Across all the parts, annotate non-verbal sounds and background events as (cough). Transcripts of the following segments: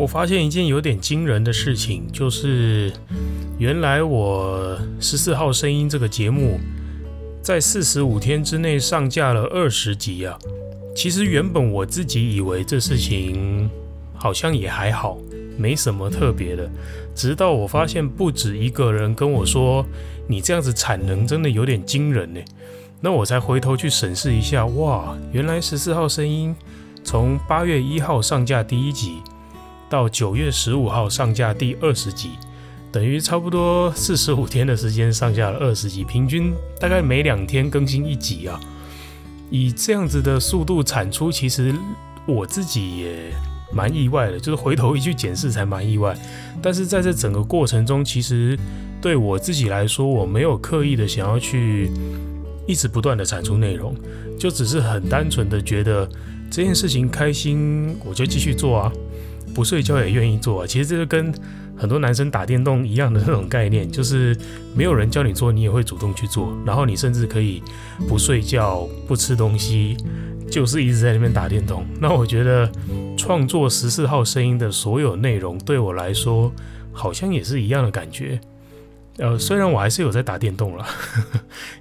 我发现一件有点惊人的事情，就是原来我十四号声音这个节目在四十五天之内上架了二十集啊。其实原本我自己以为这事情好像也还好，没什么特别的。直到我发现不止一个人跟我说，你这样子产能真的有点惊人呢。那我才回头去审视一下，哇，原来十四号声音。从八月一号上架第一集，到九月十五号上架第二十集，等于差不多四十五天的时间上架了二十集，平均大概每两天更新一集啊。以这样子的速度产出，其实我自己也蛮意外的，就是回头一去检视才蛮意外。但是在这整个过程中，其实对我自己来说，我没有刻意的想要去一直不断的产出内容，就只是很单纯的觉得。这件事情开心，我就继续做啊，不睡觉也愿意做啊。其实这个跟很多男生打电动一样的那种概念，就是没有人教你做，你也会主动去做。然后你甚至可以不睡觉、不吃东西，就是一直在那边打电动。那我觉得创作十四号声音的所有内容，对我来说好像也是一样的感觉。呃，虽然我还是有在打电动了，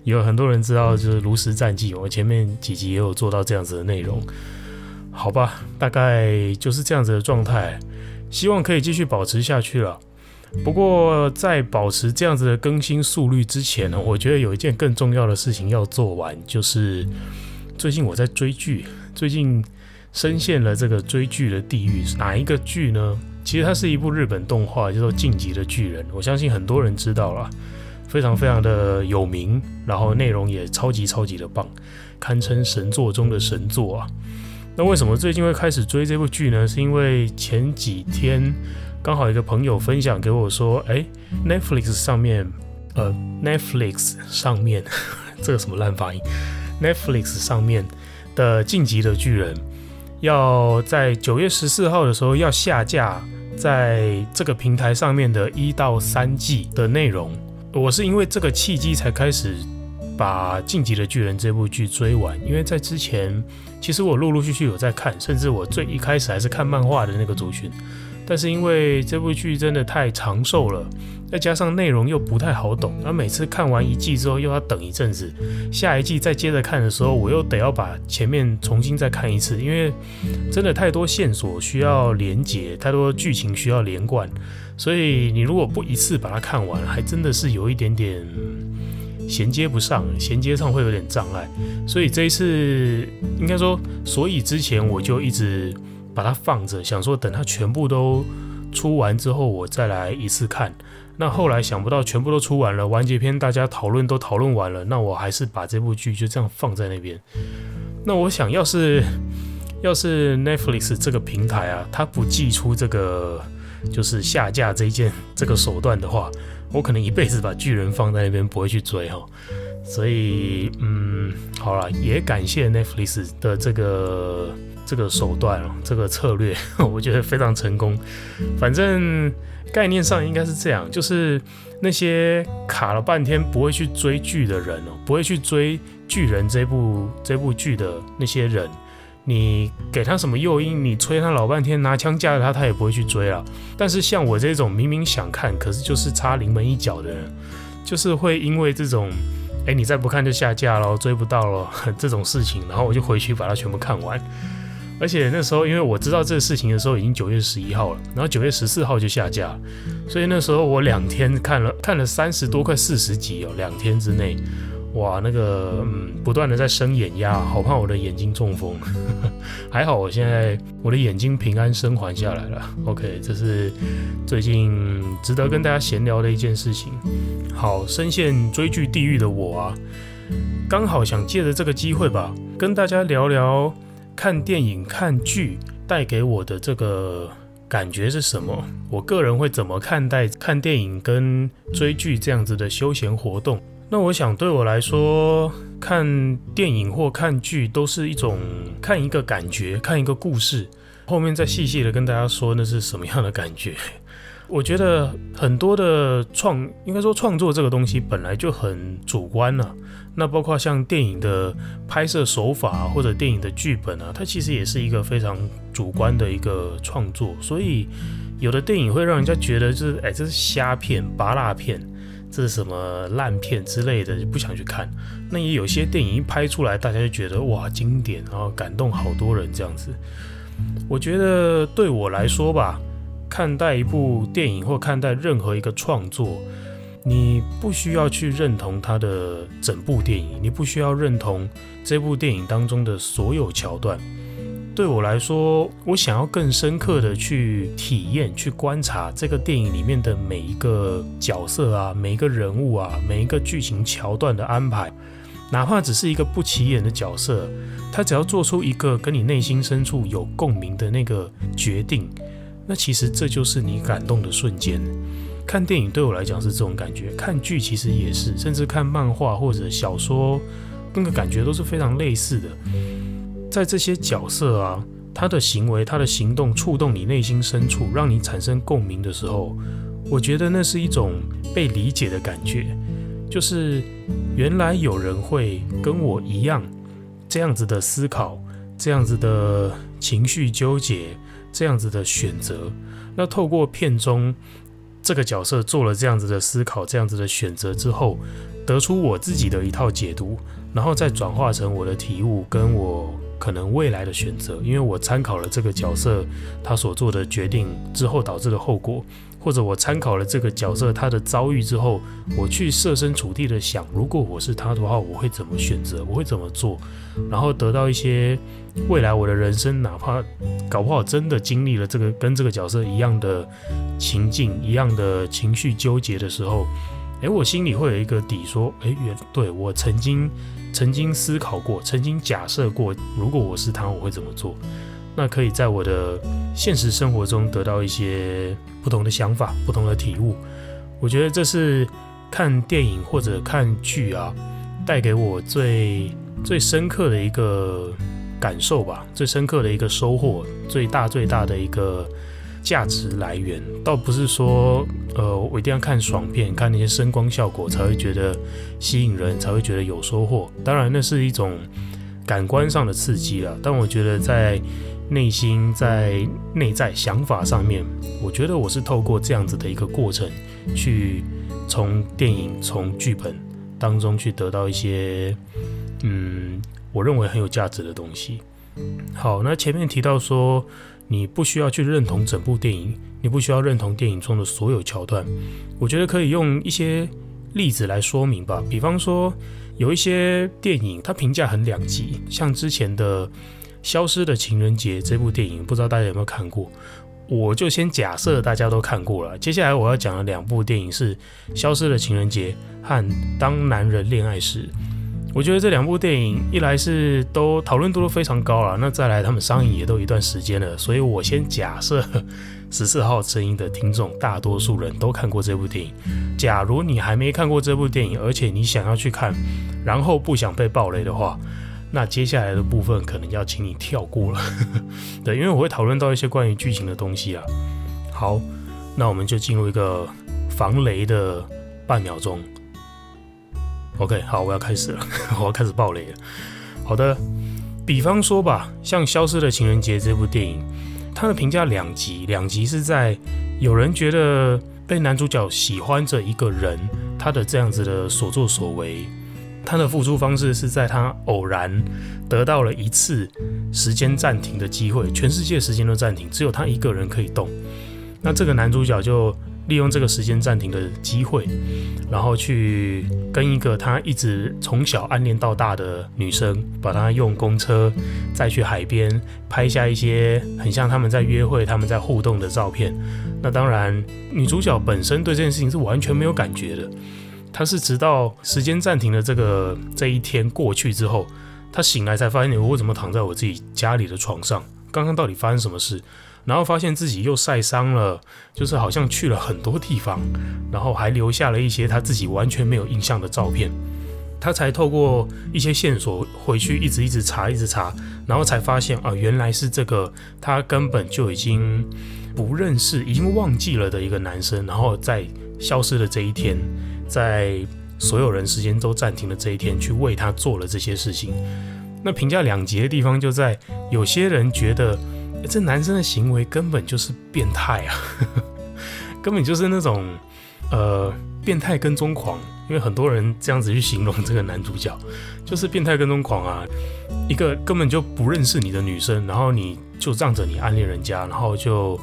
有很多人知道就是炉石战记，我前面几集也有做到这样子的内容。好吧，大概就是这样子的状态，希望可以继续保持下去了。不过在保持这样子的更新速率之前呢，我觉得有一件更重要的事情要做完，就是最近我在追剧，最近深陷了这个追剧的地狱。哪一个剧呢？其实它是一部日本动画，叫做《进击的巨人》，我相信很多人知道了，非常非常的有名，然后内容也超级超级的棒，堪称神作中的神作啊。那为什么最近会开始追这部剧呢？是因为前几天刚好一个朋友分享给我说，哎，Netflix 上面，呃，Netflix 上面这个什么烂发音，Netflix 上面的《进击的巨人》要在九月十四号的时候要下架，在这个平台上面的一到三季的内容。我是因为这个契机才开始。把《进击的巨人》这部剧追完，因为在之前，其实我陆陆续续有在看，甚至我最一开始还是看漫画的那个族群，但是因为这部剧真的太长寿了，再加上内容又不太好懂，而每次看完一季之后又要等一阵子，下一季再接着看的时候，我又得要把前面重新再看一次，因为真的太多线索需要连结，太多剧情需要连贯，所以你如果不一次把它看完，还真的是有一点点。衔接不上，衔接上会有点障碍，所以这一次应该说，所以之前我就一直把它放着，想说等它全部都出完之后，我再来一次看。那后来想不到全部都出完了，完结篇大家讨论都讨论完了，那我还是把这部剧就这样放在那边。那我想要是 (laughs) 要是 Netflix 这个平台啊，它不祭出这个就是下架这一件这个手段的话。我可能一辈子把巨人放在那边，不会去追哈，所以嗯，好了，也感谢 Netflix 的这个这个手段哦，这个策略，(laughs) 我觉得非常成功。反正概念上应该是这样，就是那些卡了半天不会去追剧的人哦，不会去追巨人这部这部剧的那些人。你给他什么诱因？你催他老半天，拿枪架着他，他也不会去追了。但是像我这种明明想看，可是就是差临门一脚的人，就是会因为这种，哎，你再不看就下架了，追不到了 (laughs) 这种事情，然后我就回去把它全部看完。而且那时候，因为我知道这个事情的时候已经九月十一号了，然后九月十四号就下架，所以那时候我两天看了看了三十多快四十集哦，两天之内。哇，那个嗯，不断的在生眼压，好怕我的眼睛中风。(laughs) 还好我现在我的眼睛平安生还下来了。OK，这是最近值得跟大家闲聊的一件事情。好，深陷追剧地狱的我啊，刚好想借着这个机会吧，跟大家聊聊看电影、看剧带给我的这个感觉是什么？我个人会怎么看待看电影跟追剧这样子的休闲活动？那我想对我来说，看电影或看剧都是一种看一个感觉，看一个故事，后面再细细的跟大家说那是什么样的感觉。我觉得很多的创，应该说创作这个东西本来就很主观了。那包括像电影的拍摄手法或者电影的剧本啊，它其实也是一个非常主观的一个创作。所以有的电影会让人家觉得就是，哎，这是瞎片、芭乐片，这是什么烂片之类的，就不想去看。那也有些电影一拍出来，大家就觉得哇，经典，然后感动好多人这样子。我觉得对我来说吧。看待一部电影或看待任何一个创作，你不需要去认同它的整部电影，你不需要认同这部电影当中的所有桥段。对我来说，我想要更深刻的去体验、去观察这个电影里面的每一个角色啊，每一个人物啊，每一个剧情桥段的安排，哪怕只是一个不起眼的角色，他只要做出一个跟你内心深处有共鸣的那个决定。那其实这就是你感动的瞬间。看电影对我来讲是这种感觉，看剧其实也是，甚至看漫画或者小说，那个感觉都是非常类似的。在这些角色啊，他的行为、他的行动触动你内心深处，让你产生共鸣的时候，我觉得那是一种被理解的感觉。就是原来有人会跟我一样这样子的思考，这样子的情绪纠结。这样子的选择，那透过片中这个角色做了这样子的思考，这样子的选择之后，得出我自己的一套解读，然后再转化成我的体悟，跟我可能未来的选择，因为我参考了这个角色他所做的决定之后导致的后果。或者我参考了这个角色他的遭遇之后，我去设身处地的想，如果我是他的话，我会怎么选择？我会怎么做？然后得到一些未来我的人生，哪怕搞不好真的经历了这个跟这个角色一样的情境、一样的情绪纠结的时候，诶，我心里会有一个底，说，诶，原对我曾经曾经思考过，曾经假设过，如果我是他，我会怎么做？那可以在我的现实生活中得到一些不同的想法、不同的体悟。我觉得这是看电影或者看剧啊，带给我最最深刻的一个感受吧，最深刻的一个收获，最大最大的一个价值来源。倒不是说，呃，我一定要看爽片、看那些声光效果才会觉得吸引人，才会觉得有收获。当然，那是一种感官上的刺激了。但我觉得在内心在内在想法上面，我觉得我是透过这样子的一个过程，去从电影、从剧本当中去得到一些，嗯，我认为很有价值的东西。好，那前面提到说，你不需要去认同整部电影，你不需要认同电影中的所有桥段，我觉得可以用一些例子来说明吧。比方说，有一些电影它评价很两极，像之前的。消失的情人节这部电影，不知道大家有没有看过？我就先假设大家都看过了。接下来我要讲的两部电影是《消失的情人节》和《当男人恋爱时》。我觉得这两部电影，一来是都讨论度都非常高了，那再来他们上映也都一段时间了，所以我先假设十四号声音的听众大多数人都看过这部电影。假如你还没看过这部电影，而且你想要去看，然后不想被暴雷的话。那接下来的部分可能要请你跳过了，(laughs) 对，因为我会讨论到一些关于剧情的东西啊。好，那我们就进入一个防雷的半秒钟。OK，好，我要开始了，(laughs) 我要开始爆雷了。好的，比方说吧，像《消失的情人节》这部电影，它的评价两极，两极是在有人觉得被男主角喜欢着一个人，他的这样子的所作所为。他的付出方式是在他偶然得到了一次时间暂停的机会，全世界时间都暂停，只有他一个人可以动。那这个男主角就利用这个时间暂停的机会，然后去跟一个他一直从小暗恋到大的女生，把他用公车再去海边拍下一些很像他们在约会、他们在互动的照片。那当然，女主角本身对这件事情是完全没有感觉的。她是直到时间暂停的这个这一天过去之后，她醒来才发现，我怎么躺在我自己家里的床上？刚刚到底发生什么事？然后发现自己又晒伤了，就是好像去了很多地方，然后还留下了一些他自己完全没有印象的照片。他才透过一些线索回去，一直一直查，一直查，然后才发现啊，原来是这个他根本就已经不认识、已经忘记了的一个男生，然后在消失的这一天，在所有人时间都暂停的这一天，去为他做了这些事情。那评价两极的地方就在，有些人觉得这男生的行为根本就是变态啊，(laughs) 根本就是那种呃变态跟踪狂。因为很多人这样子去形容这个男主角，就是变态跟踪狂啊，一个根本就不认识你的女生，然后你就仗着你暗恋人家，然后就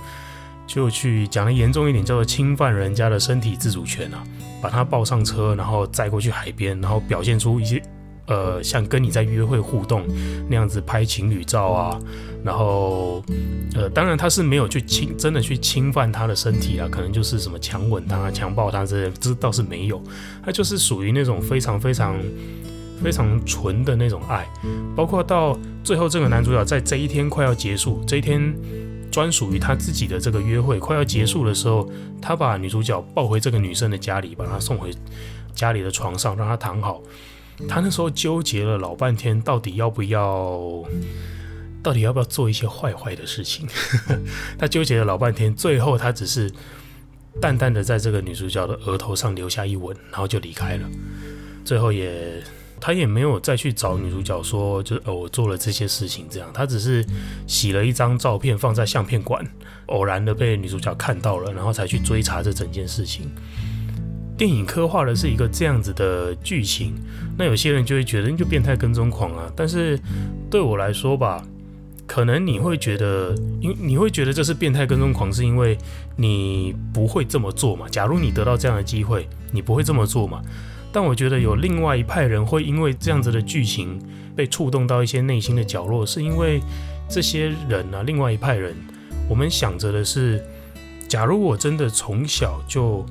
就去讲的严重一点，叫做侵犯人家的身体自主权啊，把她抱上车，然后载过去海边，然后表现出一些。呃，像跟你在约会互动那样子拍情侣照啊，然后呃，当然他是没有去侵，真的去侵犯他的身体啊，可能就是什么强吻他、强暴他这些，这倒是没有，他就是属于那种非常非常非常纯的那种爱，包括到最后这个男主角在这一天快要结束，这一天专属于他自己的这个约会快要结束的时候，他把女主角抱回这个女生的家里，把她送回家里的床上，让她躺好。他那时候纠结了老半天，到底要不要，到底要不要做一些坏坏的事情？(laughs) 他纠结了老半天，最后他只是淡淡的在这个女主角的额头上留下一吻，然后就离开了。最后也，他也没有再去找女主角说，就是哦，我做了这些事情这样。他只是洗了一张照片放在相片馆，偶然的被女主角看到了，然后才去追查这整件事情。电影刻画的是一个这样子的剧情，那有些人就会觉得你就变态跟踪狂啊。但是对我来说吧，可能你会觉得，因你会觉得这是变态跟踪狂，是因为你不会这么做嘛。假如你得到这样的机会，你不会这么做嘛。但我觉得有另外一派人会因为这样子的剧情被触动到一些内心的角落，是因为这些人啊，另外一派人，我们想着的是，假如我真的从小就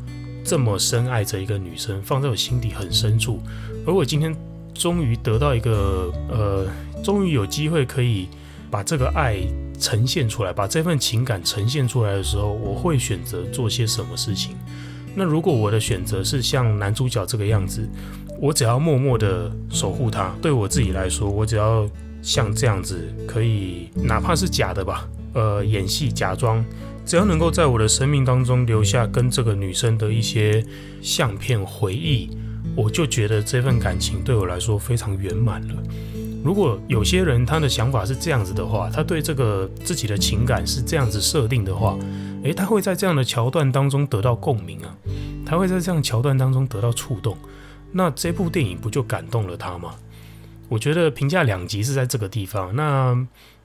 这么深爱着一个女生，放在我心底很深处，而我今天终于得到一个，呃，终于有机会可以把这个爱呈现出来，把这份情感呈现出来的时候，我会选择做些什么事情？那如果我的选择是像男主角这个样子，我只要默默的守护她，对我自己来说，我只要像这样子，可以哪怕是假的吧，呃，演戏假装。只要能够在我的生命当中留下跟这个女生的一些相片回忆，我就觉得这份感情对我来说非常圆满了。如果有些人他的想法是这样子的话，他对这个自己的情感是这样子设定的话，诶，他会在这样的桥段当中得到共鸣啊，他会在这样桥段当中得到触动，那这部电影不就感动了他吗？我觉得评价两极是在这个地方，那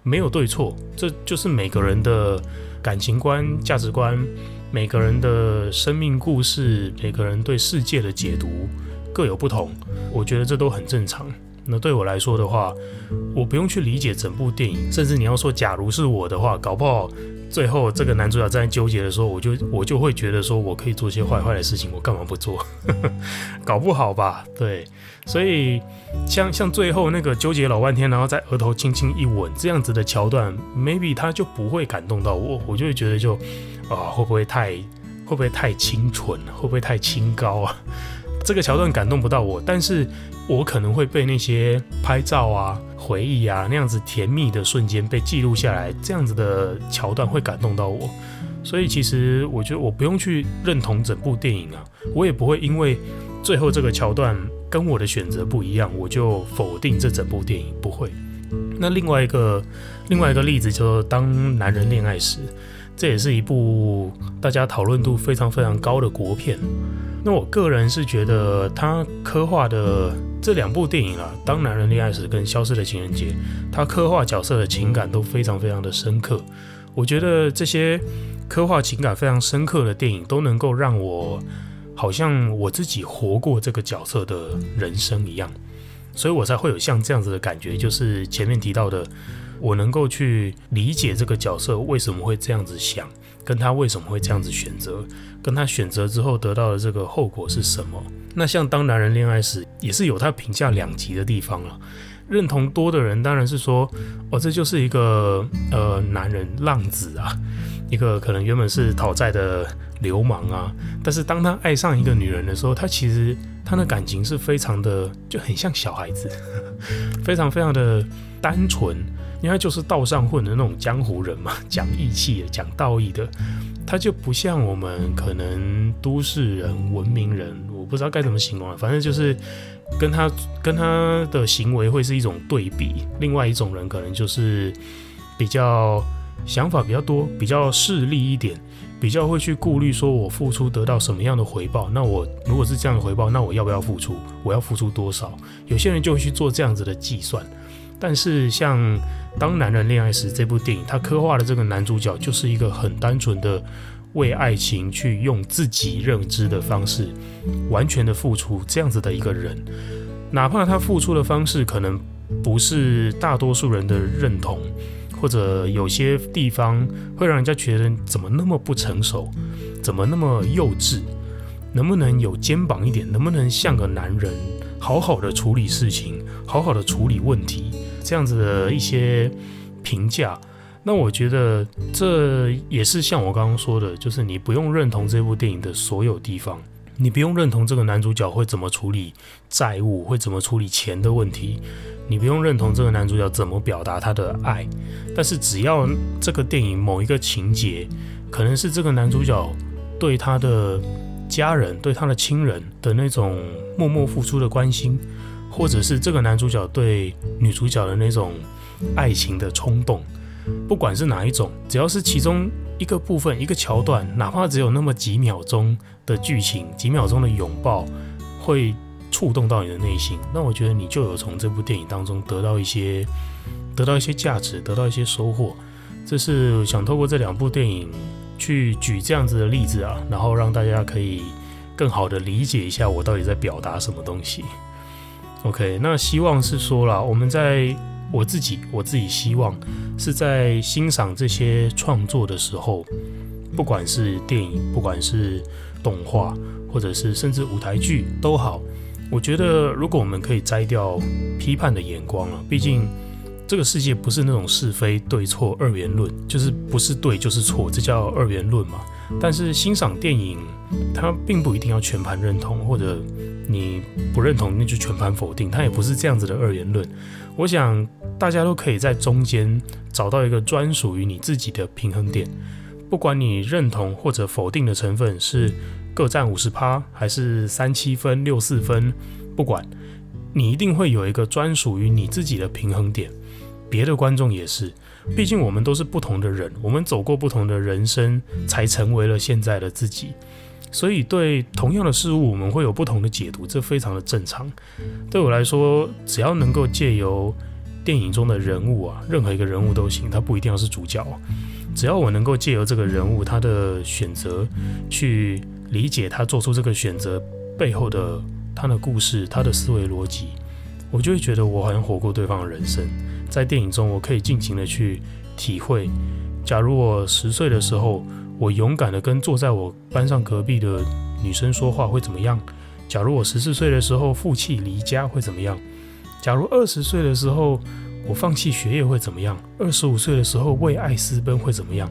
没有对错，这就是每个人的。感情观、价值观，每个人的生命故事，每个人对世界的解读各有不同，我觉得这都很正常。那对我来说的话，我不用去理解整部电影，甚至你要说，假如是我的话，搞不好最后这个男主角在纠结的时候，我就我就会觉得说，我可以做些坏坏的事情，我干嘛不做？(laughs) 搞不好吧？对。所以，像像最后那个纠结老半天，然后在额头轻轻一吻这样子的桥段，maybe 他就不会感动到我，我就会觉得就啊，会不会太会不会太清纯，会不会太清高啊？这个桥段感动不到我，但是我可能会被那些拍照啊、回忆啊那样子甜蜜的瞬间被记录下来，这样子的桥段会感动到我。所以其实我觉得我不用去认同整部电影啊，我也不会因为最后这个桥段。跟我的选择不一样，我就否定这整部电影不会。那另外一个另外一个例子就是《当男人恋爱时》，这也是一部大家讨论度非常非常高的国片。那我个人是觉得他刻画的这两部电影啊，《当男人恋爱时》跟《消失的情人节》，他刻画角色的情感都非常非常的深刻。我觉得这些刻画情感非常深刻的电影都能够让我。好像我自己活过这个角色的人生一样，所以我才会有像这样子的感觉。就是前面提到的，我能够去理解这个角色为什么会这样子想，跟他为什么会这样子选择，跟他选择之后得到的这个后果是什么。那像当男人恋爱时，也是有他评价两极的地方了。认同多的人当然是说，哦，这就是一个呃男人浪子啊，(laughs) 一个可能原本是讨债的流氓啊。但是当他爱上一个女人的时候，他其实他的感情是非常的就很像小孩子，(laughs) 非常非常的单纯，因为他就是道上混的那种江湖人嘛，讲义气的，讲道义的。他就不像我们可能都市人、文明人，我不知道该怎么形容了。反正就是跟他跟他的行为会是一种对比。另外一种人可能就是比较想法比较多、比较势利一点，比较会去顾虑说我付出得到什么样的回报。那我如果是这样的回报，那我要不要付出？我要付出多少？有些人就会去做这样子的计算。但是，像《当男人恋爱时》这部电影，它刻画的这个男主角就是一个很单纯的为爱情去用自己认知的方式完全的付出这样子的一个人，哪怕他付出的方式可能不是大多数人的认同，或者有些地方会让人家觉得怎么那么不成熟，怎么那么幼稚，能不能有肩膀一点，能不能像个男人，好好的处理事情，好好的处理问题。这样子的一些评价，那我觉得这也是像我刚刚说的，就是你不用认同这部电影的所有地方，你不用认同这个男主角会怎么处理债务，会怎么处理钱的问题，你不用认同这个男主角怎么表达他的爱，但是只要这个电影某一个情节，可能是这个男主角对他的家人、对他的亲人的那种默默付出的关心。或者是这个男主角对女主角的那种爱情的冲动，不管是哪一种，只要是其中一个部分、一个桥段，哪怕只有那么几秒钟的剧情、几秒钟的拥抱，会触动到你的内心，那我觉得你就有从这部电影当中得到一些、得到一些价值，得到一些收获。这是想透过这两部电影去举这样子的例子啊，然后让大家可以更好的理解一下我到底在表达什么东西。OK，那希望是说啦，我们在我自己，我自己希望是在欣赏这些创作的时候，不管是电影，不管是动画，或者是甚至舞台剧都好，我觉得如果我们可以摘掉批判的眼光啊，毕竟这个世界不是那种是非对错二元论，就是不是对就是错，这叫二元论嘛。但是欣赏电影，它并不一定要全盘认同，或者。你不认同，那就全盘否定。它也不是这样子的二元论。我想大家都可以在中间找到一个专属于你自己的平衡点。不管你认同或者否定的成分是各占五十趴，还是三七分、六四分，不管，你一定会有一个专属于你自己的平衡点。别的观众也是，毕竟我们都是不同的人，我们走过不同的人生，才成为了现在的自己。所以，对同样的事物，我们会有不同的解读，这非常的正常。对我来说，只要能够借由电影中的人物啊，任何一个人物都行，他不一定要是主角。只要我能够借由这个人物他的选择，去理解他做出这个选择背后的他的故事、他的思维逻辑，我就会觉得我好像活过对方的人生。在电影中，我可以尽情的去体会。假如我十岁的时候，我勇敢地跟坐在我班上隔壁的女生说话会怎么样？假如我十四岁的时候负气离家会怎么样？假如二十岁的时候我放弃学业会怎么样？二十五岁的时候为爱私奔会怎么样？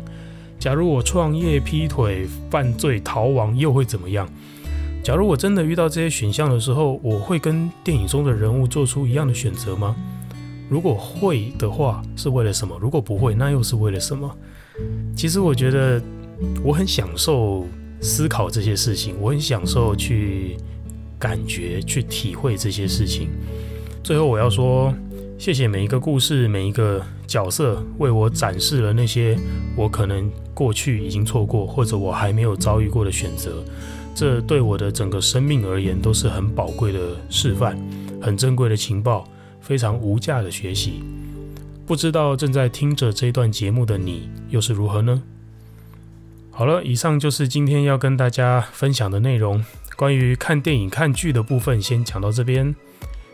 假如我创业劈腿犯罪逃亡又会怎么样？假如我真的遇到这些选项的时候，我会跟电影中的人物做出一样的选择吗？如果会的话，是为了什么？如果不会，那又是为了什么？其实我觉得。我很享受思考这些事情，我很享受去感觉、去体会这些事情。最后，我要说，谢谢每一个故事、每一个角色，为我展示了那些我可能过去已经错过，或者我还没有遭遇过的选择。这对我的整个生命而言，都是很宝贵的示范，很珍贵的情报，非常无价的学习。不知道正在听着这段节目的你，又是如何呢？好了，以上就是今天要跟大家分享的内容。关于看电影、看剧的部分，先讲到这边。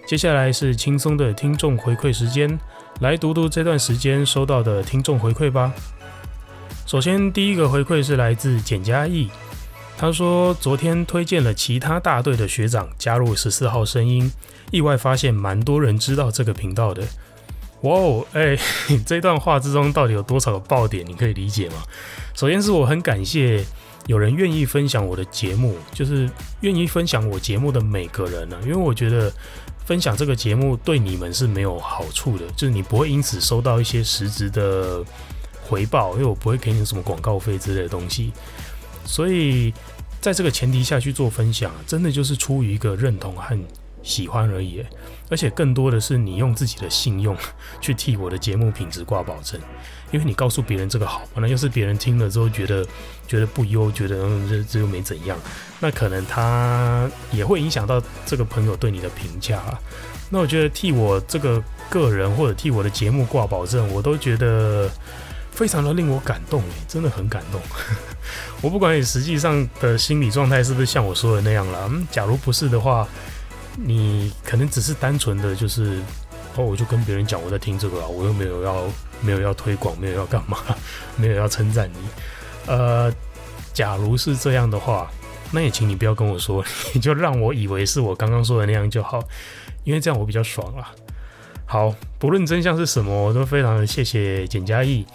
接下来是轻松的听众回馈时间，来读读这段时间收到的听众回馈吧。首先，第一个回馈是来自简嘉义，他说昨天推荐了其他大队的学长加入十四号声音，意外发现蛮多人知道这个频道的。哇哦，哎，(laughs) 这段话之中到底有多少个爆点？你可以理解吗？首先是我很感谢有人愿意分享我的节目，就是愿意分享我节目的每个人呢、因为我觉得分享这个节目对你们是没有好处的，就是你不会因此收到一些实质的回报，因为我不会给你什么广告费之类的东西，所以在这个前提下去做分享，真的就是出于一个认同和喜欢而已。而且更多的是你用自己的信用去替我的节目品质挂保证，因为你告诉别人这个好，那要是别人听了之后觉得觉得不优，觉得嗯这这又没怎样，那可能他也会影响到这个朋友对你的评价。那我觉得替我这个个人或者替我的节目挂保证，我都觉得非常的令我感动，真的很感动。(laughs) 我不管你实际上的心理状态是不是像我说的那样了，嗯，假如不是的话。你可能只是单纯的就是，哦，我就跟别人讲我在听这个啊，我又没有要没有要推广，没有要干嘛，(laughs) 没有要称赞你。呃，假如是这样的话，那也请你不要跟我说，(laughs) 你就让我以为是我刚刚说的那样就好，因为这样我比较爽啦。好，不论真相是什么，我都非常的谢谢简嘉义，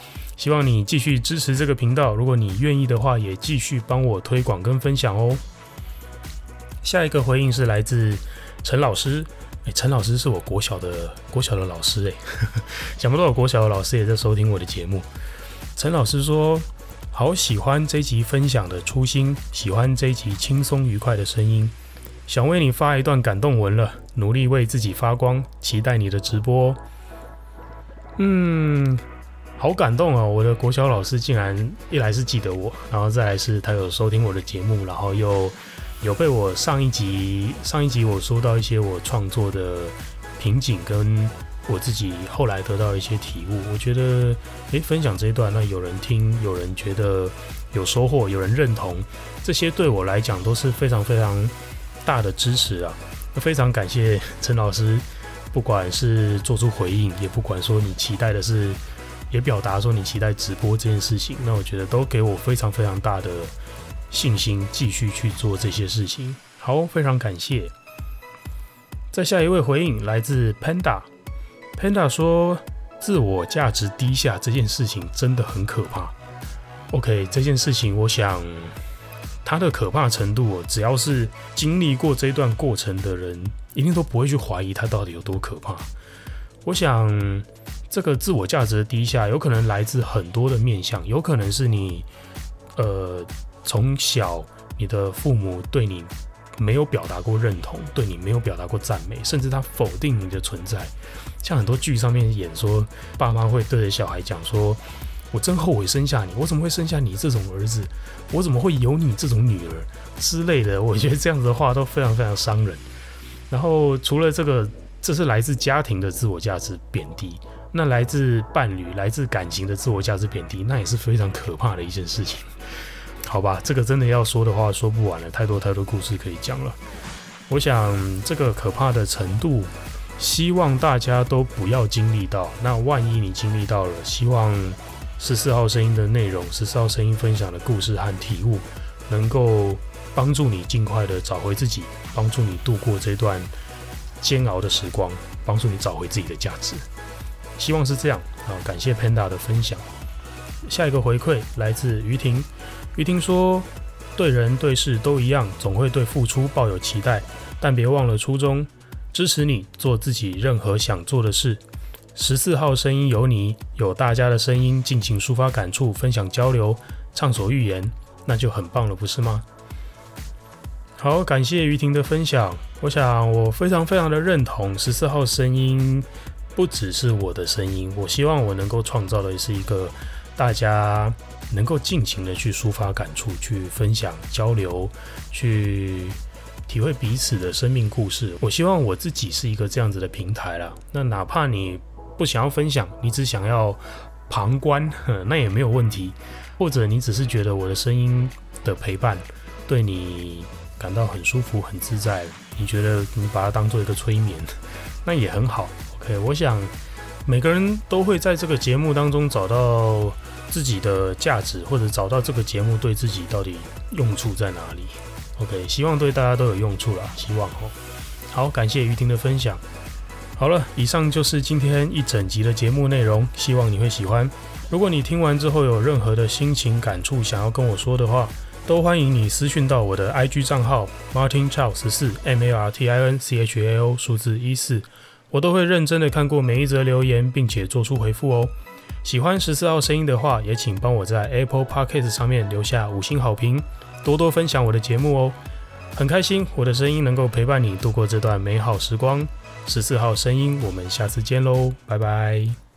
希望你继续支持这个频道，如果你愿意的话，也继续帮我推广跟分享哦。下一个回应是来自。陈老师，哎，陈老师是我国小的国小的老师，哎，(laughs) 想不到我国小的老师也在收听我的节目。陈老师说：“好喜欢这一集分享的初心，喜欢这一集轻松愉快的声音，想为你发一段感动文了，努力为自己发光，期待你的直播。”嗯，好感动啊！我的国小老师竟然一来是记得我，然后再来是他有收听我的节目，然后又。有被我上一集上一集我说到一些我创作的瓶颈，跟我自己后来得到一些体悟，我觉得诶、分享这一段，那有人听，有人觉得有收获，有人认同，这些对我来讲都是非常非常大的支持啊！非常感谢陈老师，不管是做出回应，也不管说你期待的是，也表达说你期待直播这件事情，那我觉得都给我非常非常大的。信心继续去做这些事情。好，非常感谢。再下一位回应来自 Panda，Panda 说：“自我价值低下这件事情真的很可怕。” OK，这件事情，我想它的可怕程度，只要是经历过这段过程的人，一定都不会去怀疑它到底有多可怕。我想，这个自我价值的低下，有可能来自很多的面向，有可能是你，呃。从小，你的父母对你没有表达过认同，对你没有表达过赞美，甚至他否定你的存在。像很多剧上面演说，爸妈会对着小孩讲说：“我真后悔生下你，我怎么会生下你这种儿子？我怎么会有你这种女儿之类的？”我觉得这样子的话都非常非常伤人。然后除了这个，这是来自家庭的自我价值贬低，那来自伴侣、来自感情的自我价值贬低，那也是非常可怕的一件事情。好吧，这个真的要说的话说不完了，太多太多故事可以讲了。我想这个可怕的程度，希望大家都不要经历到。那万一你经历到了，希望十四号声音的内容，十四号声音分享的故事和体悟，能够帮助你尽快的找回自己，帮助你度过这段煎熬的时光，帮助你找回自己的价值。希望是这样啊！感谢 Panda 的分享。下一个回馈来自于婷。于婷说，对人对事都一样，总会对付出抱有期待，但别忘了初衷。支持你做自己任何想做的事。十四号声音有你，有大家的声音，尽情抒发感触，分享交流，畅所欲言，那就很棒了，不是吗？好，感谢于婷的分享。我想，我非常非常的认同十四号声音，不只是我的声音。我希望我能够创造的是一个大家。能够尽情的去抒发感触，去分享交流，去体会彼此的生命故事。我希望我自己是一个这样子的平台啦。那哪怕你不想要分享，你只想要旁观，(laughs) 那也没有问题。或者你只是觉得我的声音的陪伴对你感到很舒服、很自在，你觉得你把它当做一个催眠，(laughs) 那也很好。OK，我想每个人都会在这个节目当中找到。自己的价值，或者找到这个节目对自己到底用处在哪里。OK，希望对大家都有用处啦，希望哦。好，感谢于婷的分享。好了，以上就是今天一整集的节目内容，希望你会喜欢。如果你听完之后有任何的心情感触想要跟我说的话，都欢迎你私讯到我的 IG 账号 Martin Chao 十四 M A R T I N C H A O 数字一四，我都会认真的看过每一则留言，并且做出回复哦。喜欢十四号声音的话，也请帮我在 Apple Podcast 上面留下五星好评，多多分享我的节目哦。很开心我的声音能够陪伴你度过这段美好时光。十四号声音，我们下次见喽，拜拜。